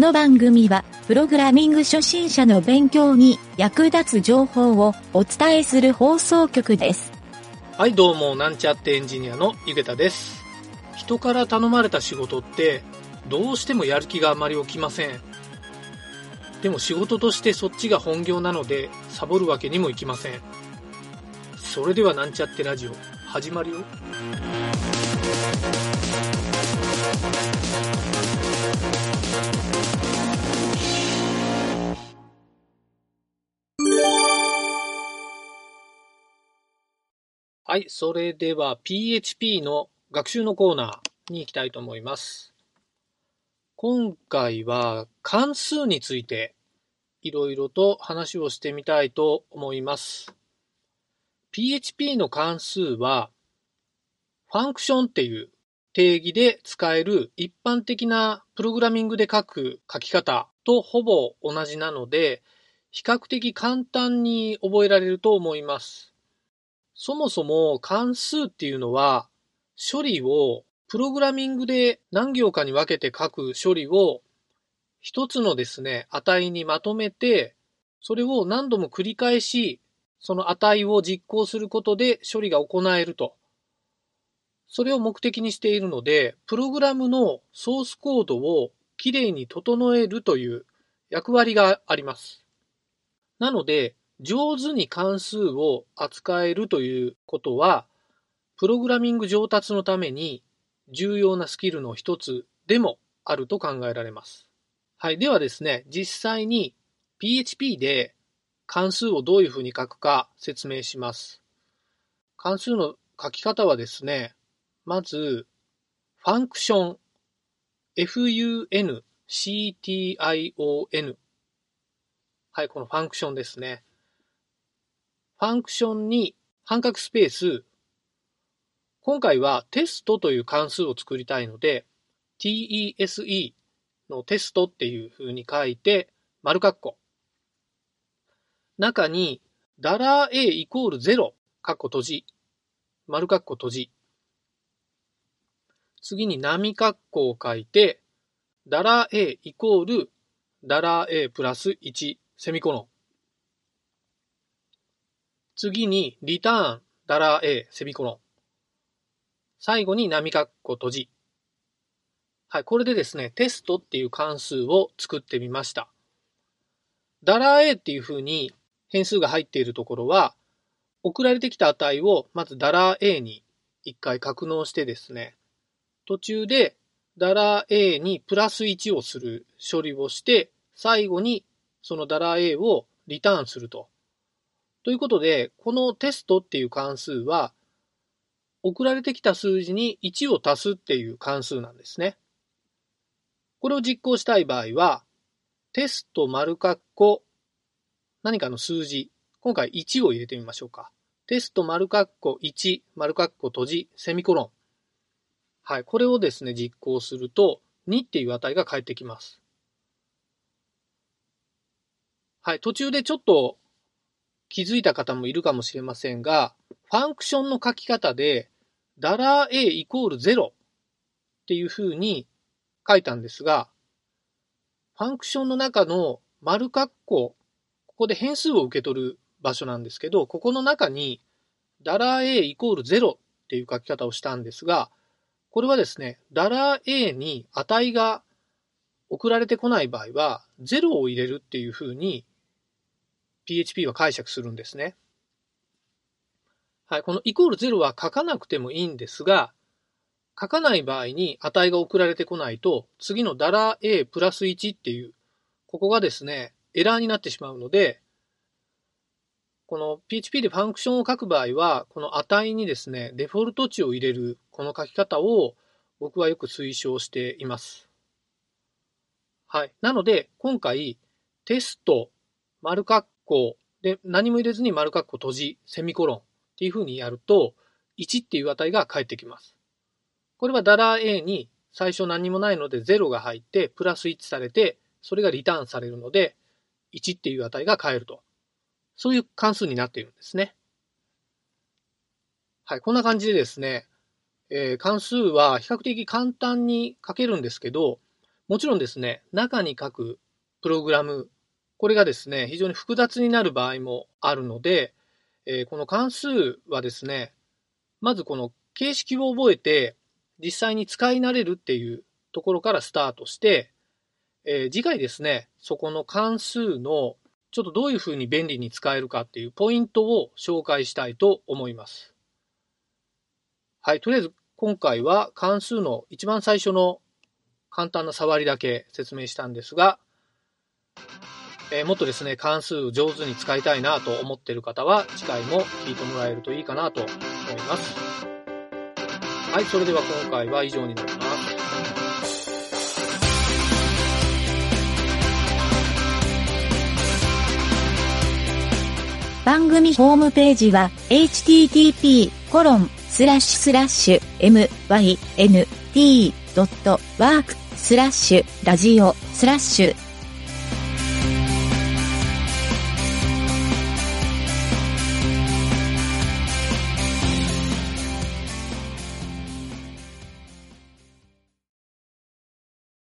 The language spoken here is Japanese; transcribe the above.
この番組は、プログラミング初心者の勉強に役立つ情報をお伝えする放送局です。はい、どうも、なんちゃってエンジニアのゆげたです。人から頼まれた仕事って、どうしてもやる気があまり起きません。でも仕事としてそっちが本業なので、サボるわけにもいきません。それではなんちゃってラジオ、始まるよ。はい、それでは PHP の学習のコーナーに行きたいと思います。今回は関数についていろいろと話をしてみたいと思います。PHP の関数はファンクションっていう定義で使える一般的なプログラミングで書く書き方とほぼ同じなので比較的簡単に覚えられると思います。そもそも関数っていうのは処理をプログラミングで何行かに分けて書く処理を一つのですね、値にまとめて、それを何度も繰り返し、その値を実行することで処理が行えると。それを目的にしているので、プログラムのソースコードをきれいに整えるという役割があります。なので、上手に関数を扱えるということは、プログラミング上達のために重要なスキルの一つでもあると考えられます。はい。ではですね、実際に PHP で関数をどういうふうに書くか説明します。関数の書き方はですね、まず、ファンクション、f-u-n-c-t-i-o-n。はい、このファンクションですね。ファンクションに半角スペース、今回はテストという関数を作りたいので、tese のテストっていう風に書いて、丸括弧。中に、ダラー a イコール0、括弧閉じ。丸括弧閉じ。次に波括弧を書いて、ダラー a イコールダラー a プラス1、セミコロン。次に、リターン、ダラー a、セミコロン。最後に波括弧閉じ。はい、これでですね、テストっていう関数を作ってみました。ダラー a っていう風に変数が入っているところは、送られてきた値をまずダラー a に一回格納してですね、途中でダラー a にプラス1をする処理をして、最後にそのダラー a をリターンすると。ということで、このテストっていう関数は、送られてきた数字に1を足すっていう関数なんですね。これを実行したい場合は、テスト丸括弧何かの数字、今回1を入れてみましょうか。テスト丸括弧1丸括弧閉じセミコロン。はい、これをですね、実行すると2っていう値が返ってきます。はい、途中でちょっと気づいた方もいるかもしれませんが、ファンクションの書き方で、ダラー a イコール0っていう風に書いたんですが、ファンクションの中の丸括弧、ここで変数を受け取る場所なんですけど、ここの中にダラー a イコール0っていう書き方をしたんですが、これはですね、ダラー a に値が送られてこない場合は、0を入れるっていう風に PHP は解釈するんですね。はい、このイコール0は書かなくてもいいんですが、書かない場合に値が送られてこないと、次のダラ a プラス1っていう、ここがですね、エラーになってしまうので、この PHP でファンクションを書く場合は、この値にですね、デフォルト値を入れるこの書き方を僕はよく推奨しています。はい。なので、今回、テスト、丸括弧で何も入れずに丸括弧閉じ、セミコロンっていう風にやると、1っていう値が返ってきます。これはダラー A に最初何もないので0が入って、プラス1されて、それがリターンされるので、1っていう値が返ると。そういう関数になっているんですね。はい、こんな感じでですね、えー関数は比較的簡単に書けるんですけど、もちろんですね、中に書くプログラム、これがですね、非常に複雑になる場合もあるので、えー、この関数はですね、まずこの形式を覚えて、実際に使い慣れるっていうところからスタートして、えー、次回ですね、そこの関数のちょっとどういうふうに便利に使えるかっていうポイントを紹介したいと思います。はい、とりあえず今回は関数の一番最初の簡単な触りだけ説明したんですが、えー、もっとですね、関数上手に使いたいなと思っている方は、次回も聞いてもらえるといいかなと思います。はい、それでは今回は以上になります。番組ホームページは http コロンスラッシュスラッシュ mynt.work スラッシュラジオスラッシュ